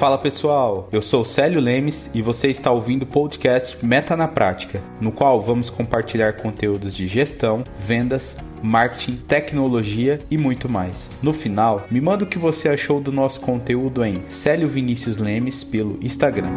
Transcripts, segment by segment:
Fala pessoal, eu sou Célio Lemes e você está ouvindo o podcast Meta na Prática, no qual vamos compartilhar conteúdos de gestão, vendas, marketing, tecnologia e muito mais. No final, me manda o que você achou do nosso conteúdo em Célio Vinícius Lemes pelo Instagram.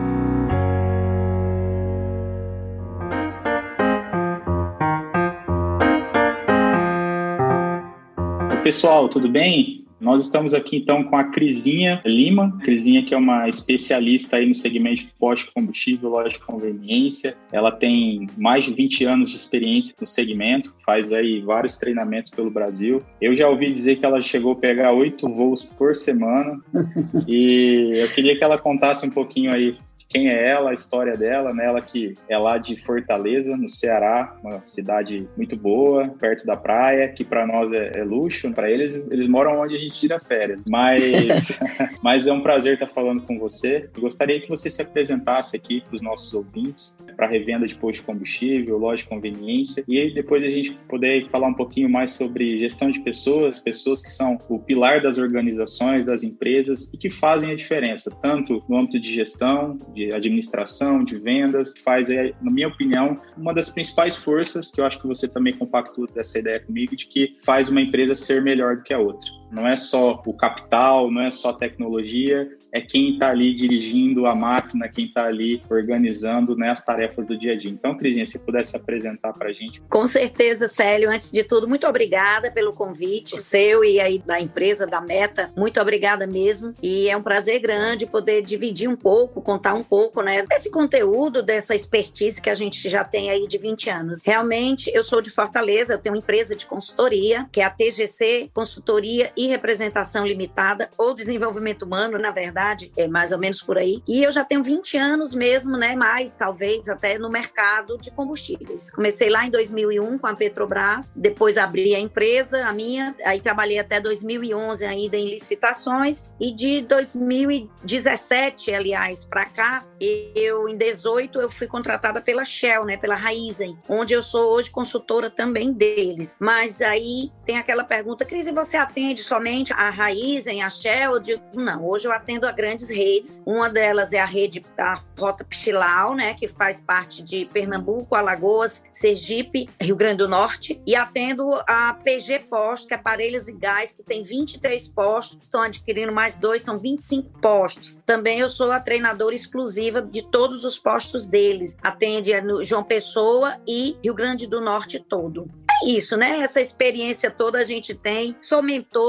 Pessoal, tudo bem? Nós estamos aqui então com a Crisinha Lima, Crisinha que é uma especialista aí no segmento de posto de combustível, loja de conveniência. Ela tem mais de 20 anos de experiência no segmento, faz aí vários treinamentos pelo Brasil. Eu já ouvi dizer que ela chegou a pegar oito voos por semana e eu queria que ela contasse um pouquinho aí quem é ela, a história dela, né? Ela que é lá de Fortaleza, no Ceará, uma cidade muito boa, perto da praia, que para nós é, é luxo, para eles eles moram onde a gente tira férias. Mas, mas é um prazer estar falando com você. Eu gostaria que você se apresentasse aqui para os nossos ouvintes, para revenda de posto de combustível, loja de conveniência, e depois a gente poder falar um pouquinho mais sobre gestão de pessoas, pessoas que são o pilar das organizações, das empresas e que fazem a diferença, tanto no âmbito de gestão, de administração, de vendas, faz, é, na minha opinião, uma das principais forças, que eu acho que você também compactua dessa ideia comigo, de que faz uma empresa ser melhor do que a outra. Não é só o capital, não é só a tecnologia, é quem está ali dirigindo a máquina, quem está ali organizando né, as tarefas do dia a dia. Então, Crisinha, se pudesse apresentar para a gente. Com certeza, Célio. Antes de tudo, muito obrigada pelo convite seu e aí da empresa, da Meta. Muito obrigada mesmo. E é um prazer grande poder dividir um pouco, contar um pouco né, desse conteúdo, dessa expertise que a gente já tem aí de 20 anos. Realmente, eu sou de Fortaleza, eu tenho uma empresa de consultoria, que é a TGC Consultoria e Representação Limitada, ou Desenvolvimento Humano, na verdade, é mais ou menos por aí. E eu já tenho 20 anos mesmo, né, mais talvez até no mercado de combustíveis. Comecei lá em 2001 com a Petrobras, depois abri a empresa, a minha, aí trabalhei até 2011 ainda em licitações e de 2017, aliás, para cá, eu em 18 eu fui contratada pela Shell, né, pela Raizen, onde eu sou hoje consultora também deles. Mas aí tem aquela pergunta, Cris, você atende somente a Raizen, a Shell? Eu digo, não, hoje eu atendo a grandes redes. Uma delas é a rede da Rota Pichilau, né, que faz parte de Pernambuco, Alagoas, Sergipe, Rio Grande do Norte, e atendo a PG Posto, que é Aparelhos e Gás, que tem 23 postos, estão adquirindo mais dois, são 25 postos. Também eu sou a treinadora exclusiva de todos os postos deles. Atende João Pessoa e Rio Grande do Norte todo isso, né? Essa experiência toda a gente tem. Sou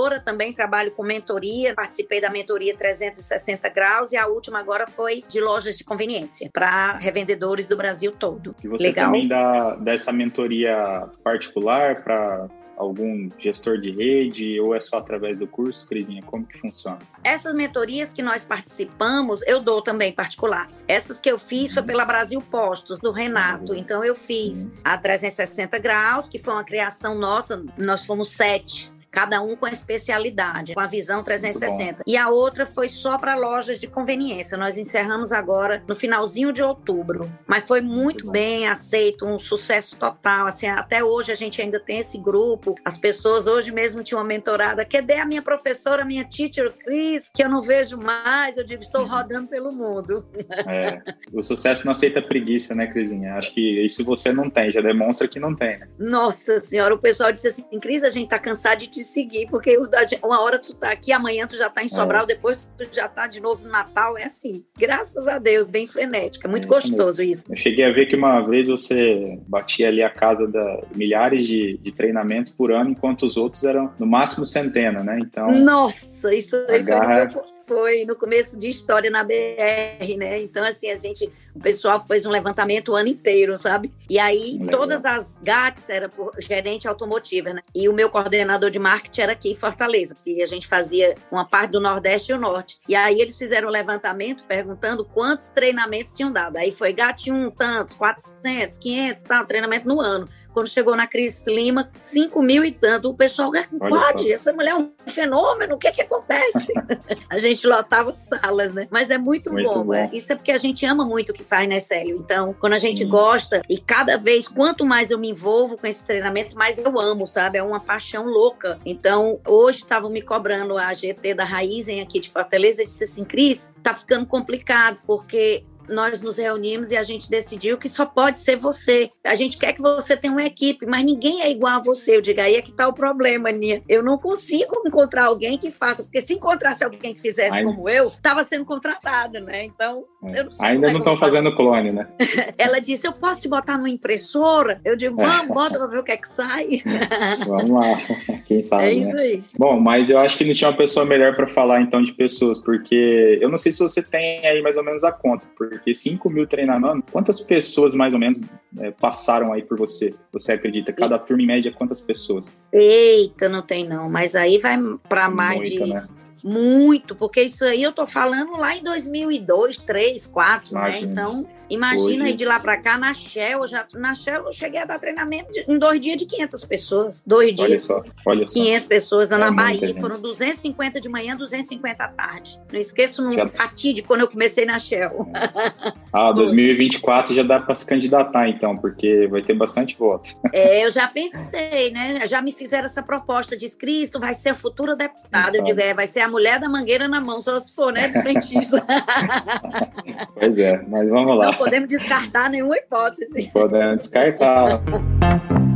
mentora também, trabalho com mentoria, participei da mentoria 360 graus e a última agora foi de lojas de conveniência para revendedores do Brasil todo. E você Legal? também dá, dá essa mentoria particular para algum gestor de rede ou é só através do curso, Crisinha? Como que funciona? Essas mentorias que nós participamos, eu dou também particular. Essas que eu fiz foi uhum. pela Brasil Postos, do Renato. Uhum. Então eu fiz uhum. a 360 graus, que foi uma criação nossa, nós fomos sete cada um com a especialidade, com a visão 360. E a outra foi só para lojas de conveniência. Nós encerramos agora no finalzinho de outubro, mas foi muito, muito bem aceito, um sucesso total. Assim, até hoje a gente ainda tem esse grupo. As pessoas hoje mesmo tinham uma mentorada. Cadê a minha professora, a minha teacher Cris, que eu não vejo mais? Eu digo, estou uhum. rodando pelo mundo. É, o sucesso não aceita preguiça, né, Crisinha? Acho que isso você não tem, já demonstra que não tem. Né? Nossa senhora, o pessoal disse assim, Cris, a gente tá cansado de te seguir, porque uma hora tu tá aqui, amanhã tu já tá em Sobral, é. depois tu já tá de novo no Natal, é assim. Graças a Deus, bem frenética, muito é gostoso isso. Eu cheguei a ver que uma vez você batia ali a casa da milhares de, de treinamentos por ano, enquanto os outros eram no máximo centena, né? Então. Nossa, isso aí garra... foi foi no começo de história na BR, né? Então, assim, a gente, o pessoal fez um levantamento o ano inteiro, sabe? E aí, Legal. todas as GATs eram por gerente automotiva, né? E o meu coordenador de marketing era aqui em Fortaleza, porque a gente fazia uma parte do Nordeste e o Norte. E aí, eles fizeram um levantamento perguntando quantos treinamentos tinham dado. Aí foi GAT 1, tantos, 400, 500, tal, treinamento no ano quando chegou na Cris Lima, 5 mil e tanto. O pessoal, pode, essa mulher é um fenômeno, o que é que acontece? a gente lotava salas, né? Mas é muito, muito bom. bom. É, isso é porque a gente ama muito o que faz, né, Célio? Então, quando a gente gosta, e cada vez, quanto mais eu me envolvo com esse treinamento, mais eu amo, sabe? É uma paixão louca. Então, hoje estavam me cobrando a GT da Raizen aqui de Fortaleza, e disse assim, Cris, tá ficando complicado, porque nós nos reunimos e a gente decidiu que só pode ser você. A gente quer que você tenha uma equipe, mas ninguém é igual a você. Eu digo, aí é que está o problema, Nia. Eu não consigo encontrar alguém que faça, porque se encontrasse alguém que fizesse Ainda... como eu, estava sendo contratada, né? Então, é. eu não sei. Ainda não estão fazendo clone, né? Ela disse, eu posso te botar numa impressora? Eu digo, vamos, bota para ver o que é que sai. vamos lá, quem sabe, É isso né? aí. Bom, mas eu acho que não tinha uma pessoa melhor para falar, então, de pessoas, porque eu não sei se você tem aí mais ou menos a conta, porque porque 5 mil treinamentos, quantas pessoas mais ou menos é, passaram aí por você? Você acredita? Cada turma em média, quantas pessoas? Eita, não tem não, mas aí vai para mais Muita, de. Né? Muito, porque isso aí eu tô falando lá em 2002, 3, 4, né? Então, imagina aí de lá para cá, na Shell, já, na Shell eu cheguei a dar treinamento de, em dois dias de 500 pessoas. Dois dias. Olha só, olha só. 500 pessoas. É na Bahia foram 250 de manhã, 250 à tarde. Não esqueço no já... fatídico quando eu comecei na Shell. Ah, 2024 já dá para se candidatar então, porque vai ter bastante voto. É, eu já pensei, né? Já me fizeram essa proposta, diz, Cristo vai ser a futura deputada. Eu digo, é, vai ser a mulher da mangueira na mão, só se for, né, de frentista. pois é, mas vamos lá. Não podemos descartar nenhuma hipótese. Podemos descartar.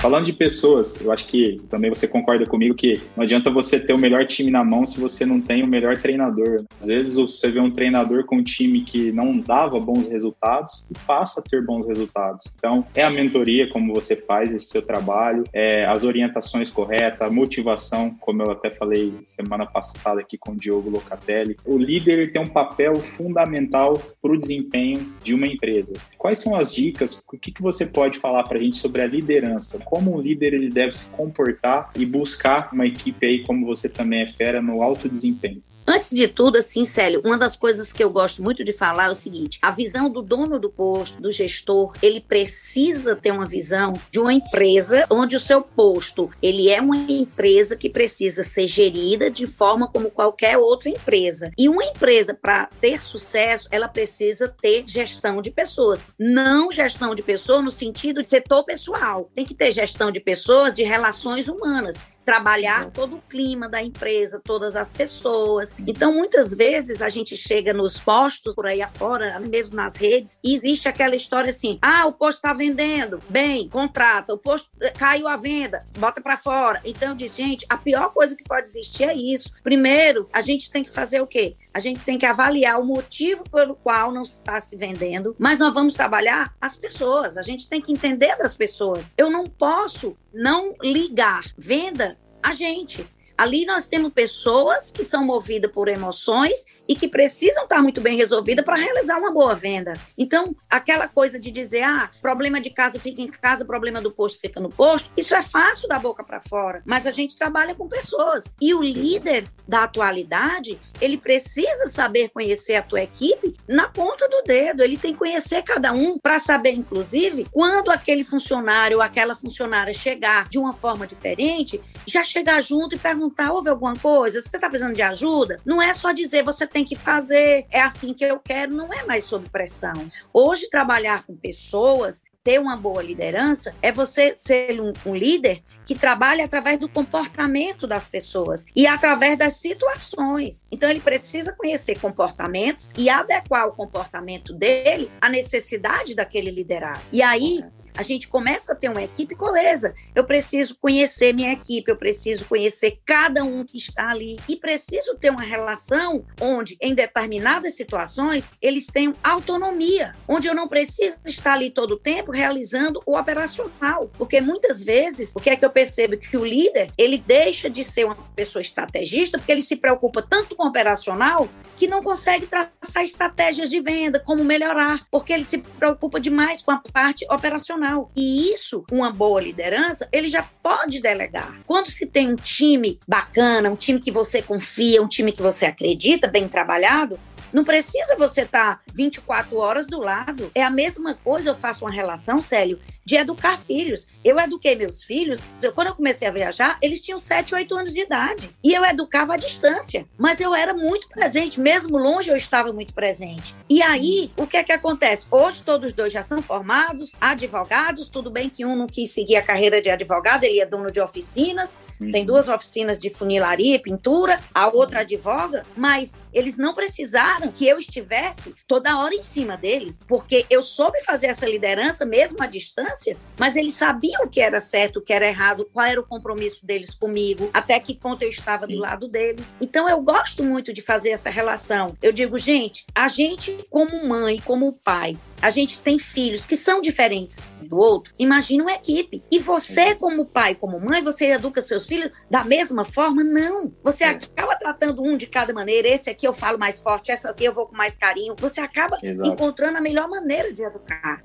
Falando de pessoas, eu acho que também você concorda comigo que não adianta você ter o melhor time na mão se você não tem o melhor treinador. Às vezes você vê um treinador com um time que não dava bons resultados e passa a ter bons resultados. Então, é a mentoria, como você faz esse seu trabalho, é as orientações corretas, a motivação, como eu até falei semana passada aqui com o Diogo Locatelli. O líder tem um papel fundamental para o desempenho de uma empresa. Quais são as dicas? O que, que você pode falar para a gente sobre a liderança? Como um líder ele deve se comportar e buscar uma equipe aí, como você também é fera, no alto desempenho. Antes de tudo, assim, Célio, uma das coisas que eu gosto muito de falar é o seguinte: a visão do dono do posto, do gestor, ele precisa ter uma visão de uma empresa onde o seu posto ele é uma empresa que precisa ser gerida de forma como qualquer outra empresa. E uma empresa para ter sucesso, ela precisa ter gestão de pessoas, não gestão de pessoas no sentido de setor pessoal. Tem que ter gestão de pessoas, de relações humanas trabalhar todo o clima da empresa, todas as pessoas. Então, muitas vezes a gente chega nos postos por aí afora, mesmo nas redes, e existe aquela história assim: ah, o posto está vendendo, bem, contrata, o posto eh, caiu a venda, bota para fora. Então, eu disse, gente, a pior coisa que pode existir é isso. Primeiro, a gente tem que fazer o quê? A gente tem que avaliar o motivo pelo qual não está se vendendo, mas nós vamos trabalhar as pessoas. A gente tem que entender das pessoas. Eu não posso não ligar venda a gente. Ali nós temos pessoas que são movidas por emoções e que precisam estar muito bem resolvidas para realizar uma boa venda. Então, aquela coisa de dizer, ah, problema de casa fica em casa, problema do posto fica no posto, isso é fácil da boca para fora, mas a gente trabalha com pessoas. E o líder da atualidade, ele precisa saber conhecer a tua equipe na ponta do dedo, ele tem que conhecer cada um para saber, inclusive, quando aquele funcionário ou aquela funcionária chegar de uma forma diferente, já chegar junto e perguntar: houve alguma coisa? Você está precisando de ajuda? Não é só dizer você tem que fazer, é assim que eu quero, não é mais sob pressão. Hoje, trabalhar com pessoas ter uma boa liderança é você ser um, um, líder que trabalha através do comportamento das pessoas e através das situações. Então, ele precisa conhecer comportamentos e adequar o comportamento dele à necessidade daquele liderado. E aí, a gente começa a ter uma equipe coesa. Eu preciso conhecer minha equipe, eu preciso conhecer cada um que está ali. E preciso ter uma relação onde, em determinadas situações, eles tenham autonomia, onde eu não preciso estar ali todo o tempo realizando o operacional, porque muitas vezes o que é que eu percebo? Que o líder ele deixa de ser uma pessoa estrategista porque ele se preocupa tanto com o operacional que não consegue traçar estratégias de venda, como melhorar, porque ele se preocupa demais com a parte operacional profissional. E isso, uma boa liderança, ele já pode delegar. Quando se tem um time bacana, um time que você confia, um time que você acredita, bem trabalhado, Não precisa você estar tá 24 horas do lado. É a mesma coisa, eu faço uma relação, Célio, de educar filhos. Eu eduquei meus filhos, eu, quando eu comecei a viajar, eles tinham 7, 8 anos de idade. E eu educava à distância. Mas eu era muito presente, mesmo longe eu estava muito presente. E aí, o que é que acontece? Hoje todos dois já são formados, advogados, tudo bem que um não quis seguir a carreira de advogado, ele é dono de oficinas, Uhum. Tem duas oficinas de funilaria e pintura, a outra advoga, mas eles não precisaram que eu estivesse toda hora em cima deles, porque eu soube fazer essa liderança mesmo à distância, mas eles sabiam o que era certo, o que era errado, qual era o compromisso deles comigo, até que ponto eu estava Sim. do lado deles. Então eu gosto muito de fazer essa relação. Eu digo, gente, a gente como mãe, como pai, a gente tem filhos que são diferentes do outro. Imagina uma equipe. E você como pai, como mãe, você educa seus filhos da mesma forma? Não. Você é. acaba tratando um de cada maneira. Esse aqui eu falo mais forte, essa aqui eu vou com mais carinho. Você acaba Exato. encontrando a melhor maneira de educar.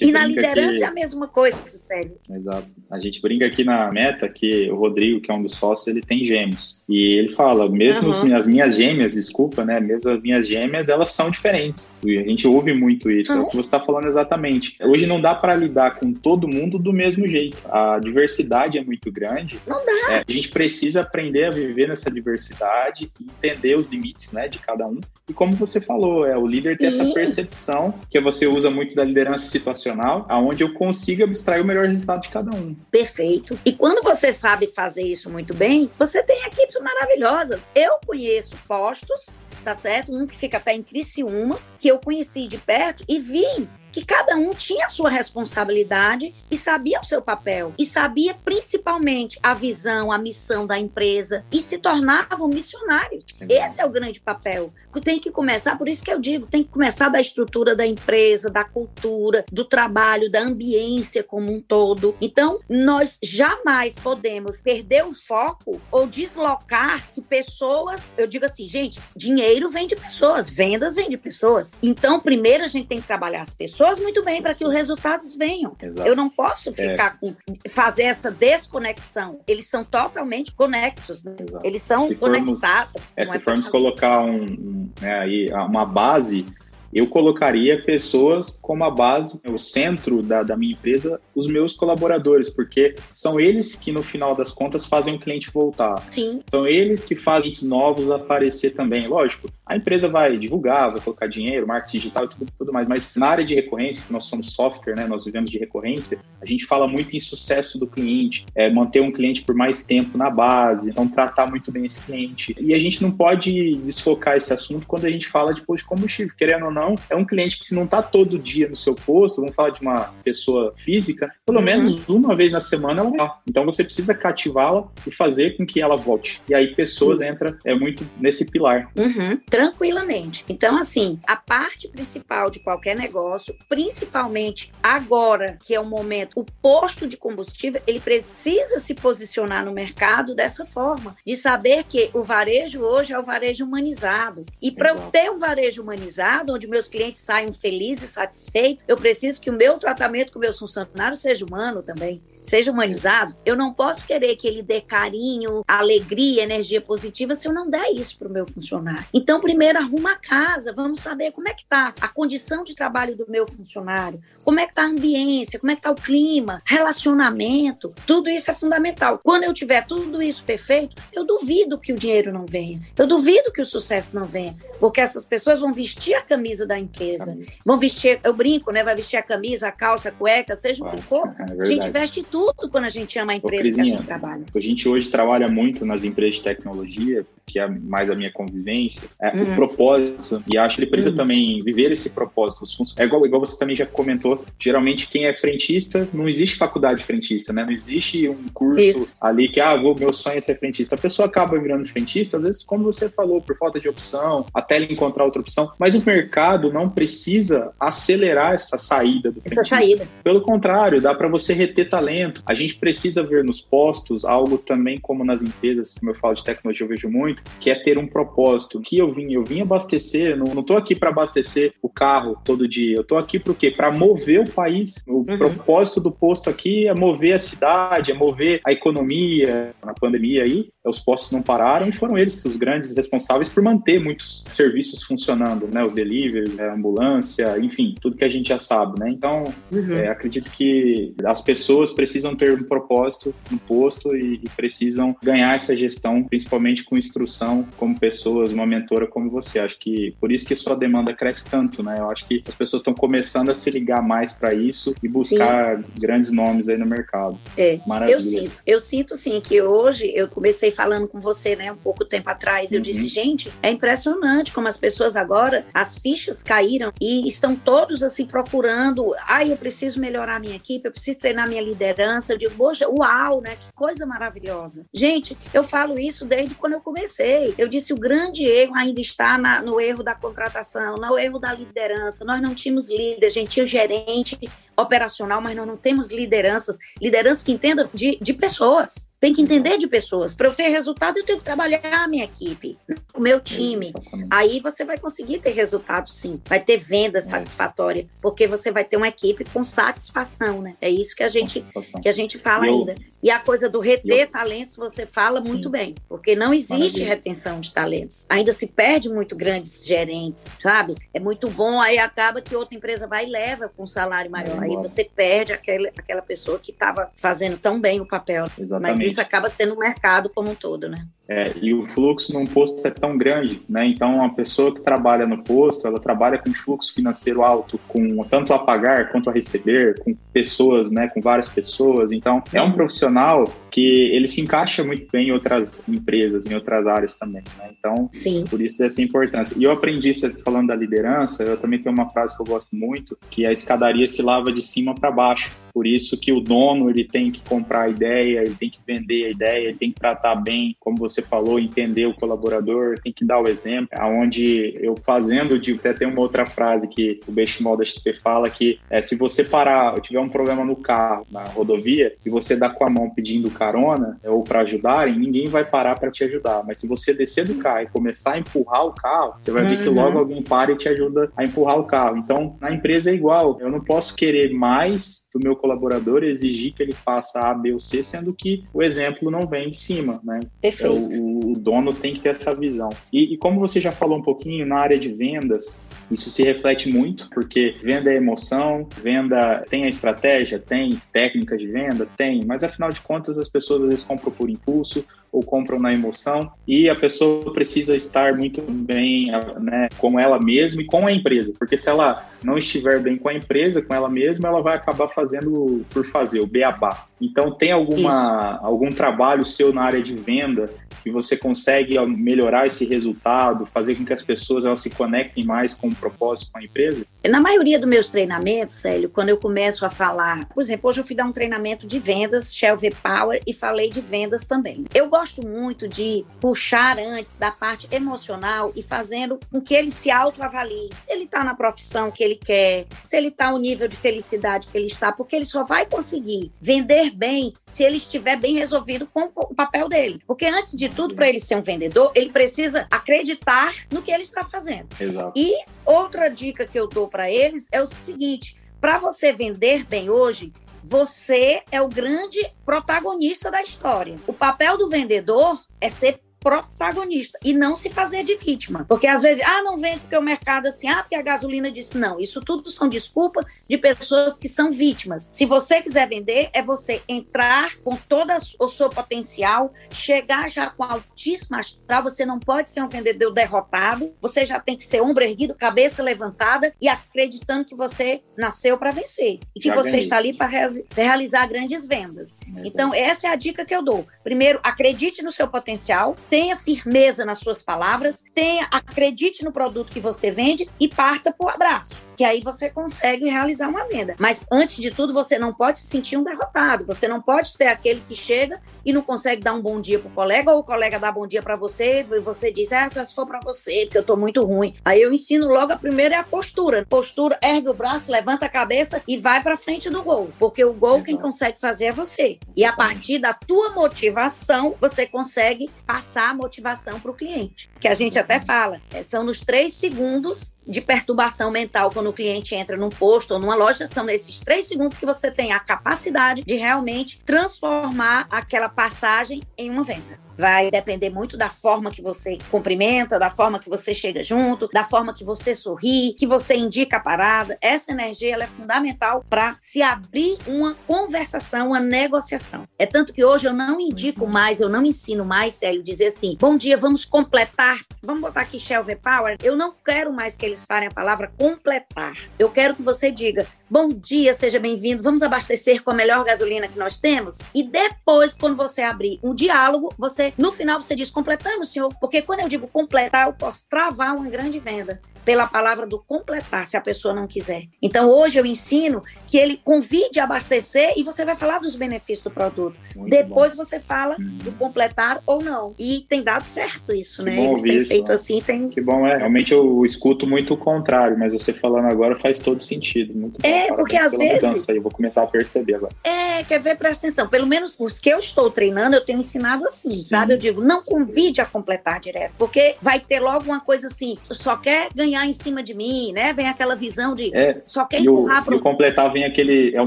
e na liderança aqui... é a mesma coisa, sério. Exato. A gente brinca aqui na meta que o Rodrigo, que é um dos sócios, ele tem gêmeos. E ele fala, mesmo uhum. as minhas gêmeas, desculpa, né? Mesmo as minhas gêmeas, elas são diferentes. E a gente ouve muito isso. Uhum. É o que você está falando exatamente. Hoje não dá para lidar com todo mundo do mesmo jeito. A diversidade é muito grande. Não dá. É, a gente precisa aprender a viver nessa diversidade e entender os limites né, de cada um. E como você falou, é o líder Sim. ter essa percepção que você usa muito da liderança situacional, aonde eu consiga abstrair o melhor resultado de cada um. Perfeito. E quando você sabe fazer isso muito bem, você tem equipes maravilhosas. Eu conheço postos tá certo? Um que fica até em Criciúma, que eu conheci de perto e vi que cada um tinha a sua responsabilidade e sabia o seu papel e sabia principalmente a visão, a missão da empresa e se tornavam missionários. Esse é o grande papel. Tem que começar, por isso que eu digo, tem que começar da estrutura da empresa, da cultura, do trabalho, da ambiência como um todo. Então, nós jamais podemos perder o foco ou deslocar que pessoas, eu digo assim, gente, dinheiro vem de pessoas, vendas vem de pessoas. Então, primeiro a gente tem que trabalhar as pessoas pessoas muito bem para que os resultados venham. Exato. Eu não posso é. ficar é. com fazer essa desconexão. Eles são totalmente conexos, né? eles são se conectados. Formos, é, se é formos colocar um, um, né, aí, uma base eu colocaria pessoas como a base, o centro da, da minha empresa, os meus colaboradores, porque são eles que, no final das contas, fazem o cliente voltar. Sim. São eles que fazem novos aparecer também. Lógico, a empresa vai divulgar, vai colocar dinheiro, marketing digital e tudo, tudo mais, mas na área de recorrência, que nós somos software, né, nós vivemos de recorrência, a gente fala muito em sucesso do cliente, é, manter um cliente por mais tempo na base, então tratar muito bem esse cliente. E a gente não pode desfocar esse assunto quando a gente fala de posto de combustível, querendo ou não, não, é um cliente que se não está todo dia no seu posto, vamos falar de uma pessoa física, pelo uhum. menos uma vez na semana ela vai. Então você precisa cativá-la e fazer com que ela volte. E aí pessoas uhum. entra é muito nesse pilar. Uhum. Tranquilamente. Então assim, a parte principal de qualquer negócio, principalmente agora que é o momento, o posto de combustível, ele precisa se posicionar no mercado dessa forma, de saber que o varejo hoje é o varejo humanizado. E para eu ter um varejo humanizado, onde meus clientes saiam felizes, satisfeitos, eu preciso que o meu tratamento com meus funcionários seja humano também seja humanizado, eu não posso querer que ele dê carinho, alegria, energia positiva se eu não der isso para o meu funcionário. Então, primeiro arruma a casa, vamos saber como é que está a condição de trabalho do meu funcionário, como é que está a ambiência, como é que está o clima, relacionamento, tudo isso é fundamental. Quando eu tiver tudo isso perfeito, eu duvido que o dinheiro não venha, eu duvido que o sucesso não venha, porque essas pessoas vão vestir a camisa da empresa, vão vestir, eu brinco, né, vai vestir a camisa, a calça, a cueca, seja o que for, é a gente veste tudo tudo quando a gente ama a empresa Ô, que a gente trabalha. A gente hoje trabalha muito nas empresas de tecnologia, que é mais a minha convivência, é uhum. o propósito, e acho que ele precisa uhum. também viver esse propósito. É igual, igual você também já comentou, geralmente quem é frentista, não existe faculdade frentista, né? Não existe um curso Isso. ali que, ah, vou, meu sonho é ser frentista. A pessoa acaba virando frentista, às vezes, como você falou, por falta de opção, até ele encontrar outra opção, mas o mercado não precisa acelerar essa saída do essa saída. Pelo contrário, dá para você reter talento. A gente precisa ver nos postos algo também como nas empresas, como eu falo de tecnologia, eu vejo muito, que é ter um propósito. Que eu vim, eu vim abastecer, não, não tô aqui para abastecer o carro todo dia. Eu tô aqui para quê? Para mover o país. O uhum. propósito do posto aqui é mover a cidade, é mover a economia na pandemia aí. Os postos não pararam e foram eles os grandes responsáveis por manter muitos serviços funcionando, né? Os deliveries, a ambulância, enfim, tudo que a gente já sabe, né? Então, uhum. é, acredito que as pessoas precisam ter um propósito no posto e, e, precisam ganhar essa gestão, principalmente com instrução como pessoas, uma mentora como você. Acho que por isso que sua demanda cresce tanto, né? Eu acho que as pessoas estão começando a se ligar mais para isso e buscar sim. grandes nomes aí no mercado. É, Maravilha. eu sinto, eu sinto sim que hoje eu comecei falando com você, né, um pouco tempo atrás, eu uhum. disse, gente, é impressionante como as pessoas agora, as fichas caíram e estão todos assim procurando, ai, ah, eu preciso melhorar minha equipe, eu preciso treinar minha liderança. Eu digo, poxa, uau, né? Que coisa maravilhosa. Gente, eu falo isso desde quando eu comecei. Eu disse, o grande erro ainda está na, no erro da contratação, no erro da liderança. Nós não tínhamos líder, a gente tinha o gerente operacional, mas nós não temos lideranças, lideranças que entendam de, de pessoas. Tem que entender de pessoas. Para eu ter resultado, eu tenho que trabalhar a minha equipe, o meu time. Aí você vai conseguir ter resultado, sim. Vai ter venda é. satisfatória, porque você vai ter uma equipe com satisfação, né? É isso que a gente, que a gente fala eu, ainda. E a coisa do reter eu, talentos, você fala sim. muito bem, porque não existe Maravilha. retenção de talentos. Ainda se perde muito grandes gerentes, sabe? É muito bom, aí acaba que outra empresa vai e leva com um salário maior. É aí você perde aquele, aquela pessoa que estava fazendo tão bem o papel. Exatamente. Mas isso acaba sendo o mercado como um todo, né? É, e o fluxo num posto é tão grande, né? Então, a pessoa que trabalha no posto, ela trabalha com fluxo financeiro alto, com tanto a pagar quanto a receber, com pessoas, né? Com várias pessoas. Então, é um profissional que ele se encaixa muito bem em outras empresas, em outras áreas também, né? Então, Sim. por isso dessa importância. E eu aprendi isso falando da liderança, eu também tenho uma frase que eu gosto muito, que a escadaria se lava de cima para baixo. Por isso que o dono, ele tem que comprar a ideia, ele tem que vender a ideia, ele tem que tratar bem, como você falou, entender o colaborador, tem que dar o exemplo, aonde eu fazendo, de até tem uma outra frase que o Benchimol da XP fala que é, se você parar, tiver um problema no carro, na rodovia, e você dá com a mão pedindo carona ou para ajudarem, ninguém vai parar para te ajudar. Mas se você descer do carro e começar a empurrar o carro, você vai uhum. ver que logo uhum. alguém para e te ajuda a empurrar o carro. Então, na empresa é igual. Eu não posso querer mais do meu colaborador exigir que ele faça A, B ou C, sendo que o exemplo não vem de cima, né? Perfeito. O, o dono tem que ter essa visão. E, e, como você já falou um pouquinho, na área de vendas, isso se reflete muito, porque venda é emoção, venda tem a estratégia, tem técnicas de venda, tem, mas afinal de contas as pessoas às vezes compram por impulso, ou compram na emoção e a pessoa precisa estar muito bem né, com ela mesma e com a empresa, porque se ela não estiver bem com a empresa, com ela mesma, ela vai acabar fazendo por fazer o beabá. Então tem alguma algum trabalho seu na área de venda que você consegue melhorar esse resultado, fazer com que as pessoas elas se conectem mais com o propósito com a empresa? Na maioria dos meus treinamentos, Célio, quando eu começo a falar, por exemplo, hoje eu fui dar um treinamento de vendas, Shell V Power, e falei de vendas também. Eu gosto muito de puxar antes da parte emocional e fazendo com que ele se autoavalie. Se ele está na profissão que ele quer, se ele está no nível de felicidade que ele está, porque ele só vai conseguir vender bem se ele estiver bem resolvido com o papel dele. Porque antes de tudo, para ele ser um vendedor, ele precisa acreditar no que ele está fazendo. Exato. E outra dica que eu dou para eles é o seguinte: para você vender bem hoje, você é o grande protagonista da história. O papel do vendedor é ser protagonista e não se fazer de vítima. Porque às vezes, ah, não vende porque o mercado assim, ah, porque a gasolina disse não. Isso tudo são desculpas de pessoas que são vítimas. Se você quiser vender, é você entrar com todo o seu potencial, chegar já com altíssima astral. Você não pode ser um vendedor derrotado. Você já tem que ser ombro erguido, cabeça levantada e acreditando que você nasceu para vencer e que já você está ali para realizar grandes vendas. É então, essa é a dica que eu dou. Primeiro, acredite no seu potencial tenha firmeza nas suas palavras, tenha, acredite no produto que você vende e parta para o abraço que aí você consegue realizar uma venda. Mas antes de tudo, você não pode se sentir um derrotado. Você não pode ser aquele que chega e não consegue dar um bom dia pro colega, ou o colega dá bom dia para você e você diz: "Ah, se for para você, porque eu tô muito ruim". Aí eu ensino logo a primeira é a postura. Postura, ergue o braço, levanta a cabeça e vai para frente do gol, porque o gol quem consegue fazer é você. E a partir da tua motivação, você consegue passar a motivação para o cliente. Que a gente até fala, é, são nos três segundos de perturbação mental quando o cliente entra num posto ou numa loja, são nesses três segundos que você tem a capacidade de realmente transformar aquela passagem em uma venda. Vai depender muito da forma que você cumprimenta, da forma que você chega junto, da forma que você sorri, que você indica a parada. Essa energia ela é fundamental para se abrir uma conversação, uma negociação. É tanto que hoje eu não indico mais, eu não ensino mais, Célio, dizer assim: bom dia, vamos completar. Vamos botar aqui Shelby Power. Eu não quero mais que eles falem a palavra completar. Eu quero que você diga: bom dia, seja bem-vindo, vamos abastecer com a melhor gasolina que nós temos. E depois, quando você abrir um diálogo, você, no final, você diz: completamos, senhor. Porque quando eu digo completar, eu posso travar uma grande venda pela palavra do completar, se a pessoa não quiser. Então, hoje eu ensino que ele convide a abastecer e você vai falar dos benefícios do produto. Muito Depois bom. você fala hum. do completar ou não. E tem dado certo isso, que né? Bom Eles têm isso, feito né? assim, tem. Que bom, é. Realmente eu escuto muito o contrário, mas você falando agora faz todo sentido. Muito é, bom. porque às vezes. Eu vou começar a perceber agora. É, quer ver, presta atenção. Pelo menos os que eu estou treinando, eu tenho ensinado assim, Sim. sabe? Eu digo, não convide a completar direto, porque vai ter logo uma coisa assim, só quer ganhar ganhar em cima de mim, né? Vem aquela visão de é, só quer empurrar para o completar vem aquele é o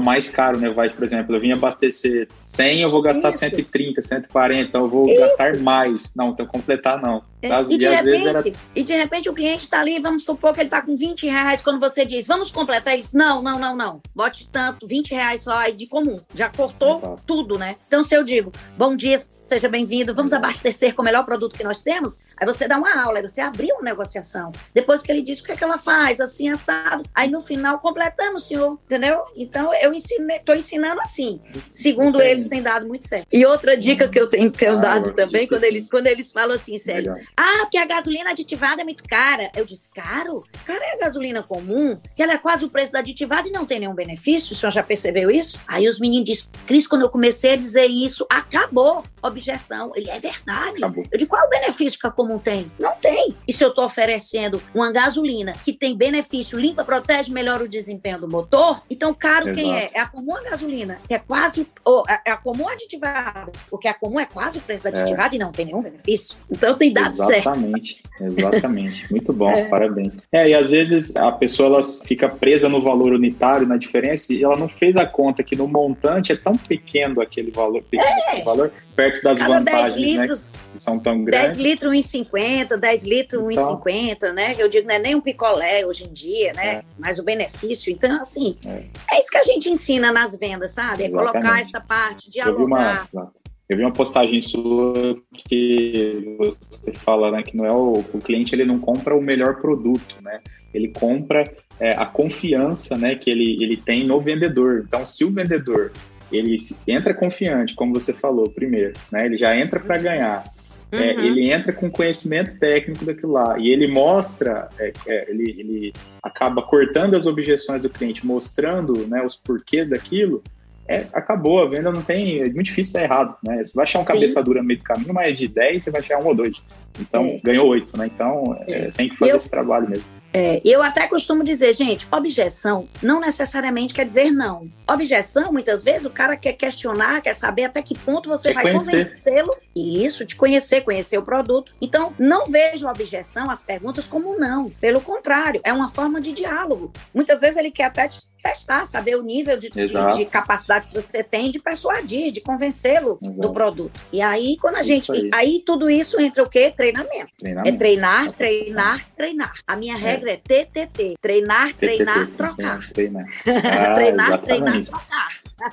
mais caro, né? Vai, por exemplo, eu vim abastecer 100, eu vou gastar Isso. 130, 140, então eu vou Isso. gastar mais. Não, então completar não. É, e, de repente, era... e de repente o cliente está ali, vamos supor que ele está com 20 reais, quando você diz, vamos completar, ele diz, não, não, não, não, bote tanto, 20 reais só aí de comum, já cortou Exato. tudo, né? Então se eu digo, bom dia, seja bem-vindo, vamos abastecer com o melhor produto que nós temos. Aí você dá uma aula, aí você abriu uma negociação. Depois que ele diz o que, é que ela faz, assim, assado. Aí no final completamos, senhor, entendeu? Então eu estou ensinando assim. Segundo Entendi. eles, tem dado muito certo. E outra dica que eu tenho, tenho ah, dado também, quando eles, quando eles falam assim, sério, ah, porque a gasolina aditivada é muito cara. Eu disse, caro? Cara, é a gasolina comum, que ela é quase o preço da aditivada e não tem nenhum benefício. O senhor já percebeu isso? Aí os meninos dizem, Cris, quando eu comecei a dizer isso, acabou objeção. Ele é verdade. Acabou. Eu digo, qual é o benefício que a comum tem? Não tem. E se eu estou oferecendo uma gasolina que tem benefício, limpa, protege, melhora o desempenho do motor, então caro Exato. quem é? É a comum a gasolina, que é quase, ou é a comum aditivada, porque a comum é quase o preço da é. aditivada é. e não tem nenhum benefício. Então tem dado Exatamente. certo. Exatamente. Muito bom, é. parabéns. É, e às vezes a pessoa ela fica presa no valor unitário, na diferença, e ela não fez a conta que no montante é tão pequeno aquele valor, pequeno é. valor, perto das Cada vantagens, 10 né, litros, né, que são tão grandes. 10 litros 1,50, 10 litros então, 1,50, né? Eu digo, não é nem um picolé hoje em dia, né? É. Mas o benefício, então, assim, é. é. isso que a gente ensina nas vendas, sabe? É colocar essa parte, dialogar. Eu vi uma, eu vi uma postagem sua que você fala né, que não é o, o cliente ele não compra o melhor produto, né? Ele compra é, a confiança né, que ele, ele tem no vendedor. Então, se o vendedor ele entra confiante, como você falou primeiro, né? Ele já entra para ganhar. É, uhum. É, ele entra com conhecimento técnico daquilo lá e ele mostra, é, é, ele, ele acaba cortando as objeções do cliente, mostrando né, os porquês daquilo. É, acabou, a venda não tem. É muito difícil dar errado, né? Você vai achar um cabeça dura no meio do caminho, mas de 10 você vai achar um ou dois. Então, é. ganhou oito, né? Então, tem que fazer eu, esse trabalho mesmo. É, eu até costumo dizer, gente, objeção não necessariamente quer dizer não. Objeção, muitas vezes, o cara quer questionar, quer saber até que ponto você quer vai convencê-lo. E isso, de conhecer, conhecer o produto. Então, não vejo objeção, as perguntas, como não. Pelo contrário, é uma forma de diálogo. Muitas vezes ele quer até te testar, saber o nível de, de, de, capacidade que você tem de persuadir, de convencê-lo do produto. E aí, quando a isso gente. Aí. aí. tudo isso entra o quê? Treinamento. Treinamento. É treinar, treinar, treinar. A minha é. regra é TTT. Treinar, TTT. treinar, trocar. Treinar, ah, treinar, treinar, trocar.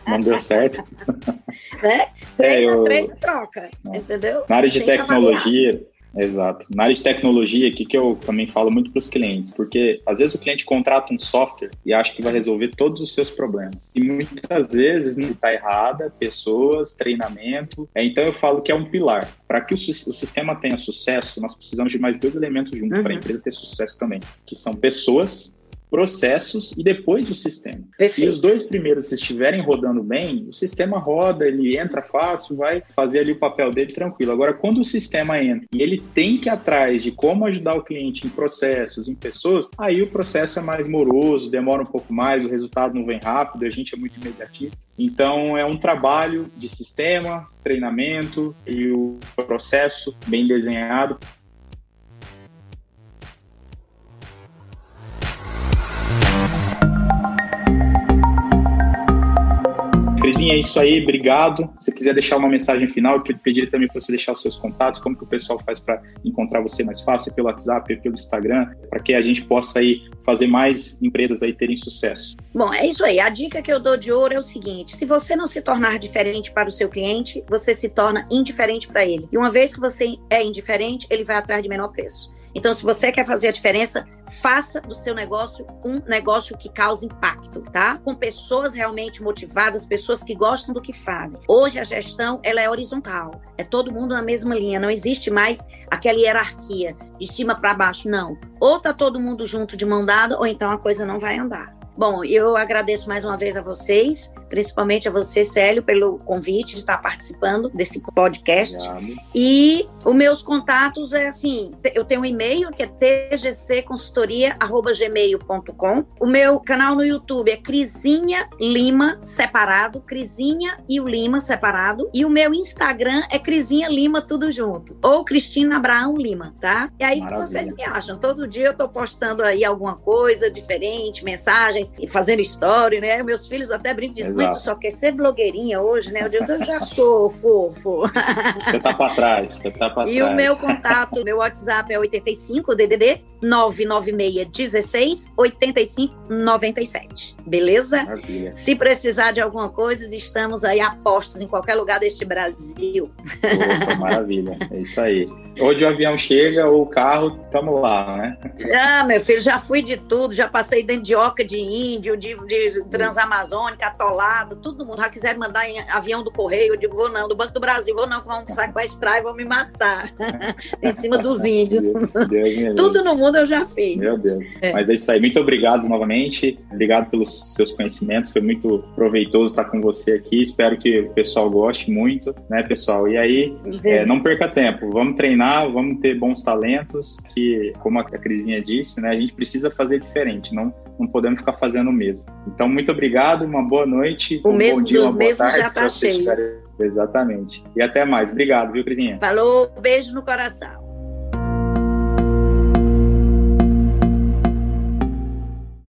Não deu certo. né? Treina, é, eu... treina, troca. Entendeu? Na área de Tem tecnologia Exato. Na área de tecnologia, o que, eu também falo muito para os clientes, porque às vezes o cliente contrata um software e acha que vai resolver todos os seus problemas. E muitas vezes está errada, pessoas, treinamento. É, então eu falo que é um pilar. Para que o, o, sistema tenha sucesso, nós precisamos de mais dois elementos juntos uhum. para a empresa ter sucesso também, que são pessoas processos e depois o sistema. Perfeito. Se os dois primeiros estiverem rodando bem, o sistema roda, ele entra fácil, vai fazer ali o papel dele tranquilo. Agora, quando o sistema entra e ele tem que ir atrás de como ajudar o cliente em processos, em pessoas, aí o processo é mais moroso, demora um pouco mais, o resultado não vem rápido, a gente é muito imediatista. Então, é um trabalho de sistema, treinamento e o processo bem desenhado é isso aí, obrigado. Se quiser deixar uma mensagem final, eu pediria também para você deixar os seus contatos, como que o pessoal faz para encontrar você mais fácil, pelo WhatsApp, pelo Instagram, para que a gente possa aí fazer mais empresas aí terem sucesso. Bom, é isso aí. A dica que eu dou de ouro é o seguinte: se você não se tornar diferente para o seu cliente, você se torna indiferente para ele. E uma vez que você é indiferente, ele vai atrás de menor preço. Então, se você quer fazer a diferença, faça do seu negócio um negócio que cause impacto, tá? Com pessoas realmente motivadas, pessoas que gostam do que fazem. Hoje a gestão ela é horizontal, é todo mundo na mesma linha, não existe mais aquela hierarquia de cima para baixo, não. Ou tá todo mundo junto de mão dada, ou então a coisa não vai andar. Bom, eu agradeço mais uma vez a vocês principalmente a você, Célio, pelo convite de estar participando desse podcast. Obrigado. E os meus contatos é assim, eu tenho um e-mail que é tgcconsultoria@gmail.com. O meu canal no YouTube é Crisinha Lima separado, Crisinha e o Lima separado, e o meu Instagram é Crisinha Lima tudo junto, ou Cristina Abraão Lima, tá? E aí Maravilha. vocês me acham, todo dia eu tô postando aí alguma coisa diferente, mensagens, fazendo história, né? Meus filhos até brincam dizem, muito só quer ser blogueirinha hoje, né? Eu digo, eu já sou fofo. Você tá para trás, você tá para trás. E o meu contato, meu WhatsApp é 85 DDD 996 16 85 97. Beleza? Maravilha. Se precisar de alguma coisa, estamos aí a postos em qualquer lugar deste Brasil. Opa, maravilha. É isso aí. Onde o avião chega ou o carro, tamo lá, né? Ah, meu filho, já fui de tudo, já passei dentro de oca de índio, de, de transamazônica, atolado, todo mundo. Já quiseram mandar em avião do correio, eu digo, vou não, do Banco do Brasil, vou não, que vão sequestrar e vão me matar. em cima dos índios. Deus, Deus tudo no mundo eu já fiz. Meu Deus. É. Mas é isso aí. Muito obrigado novamente. Obrigado pelos seus conhecimentos. Foi muito proveitoso estar com você aqui. Espero que o pessoal goste muito, né, pessoal? E aí, é, não perca tempo. Vamos treinar treinar, vamos ter bons talentos, que, como a Crisinha disse, né, a gente precisa fazer diferente, não, não podemos ficar fazendo o mesmo. Então, muito obrigado, uma boa noite, o um mesmo, bom dia, uma boa tarde. já está cheio. Exatamente. E até mais. Obrigado, viu, Crisinha? Falou, beijo no coração.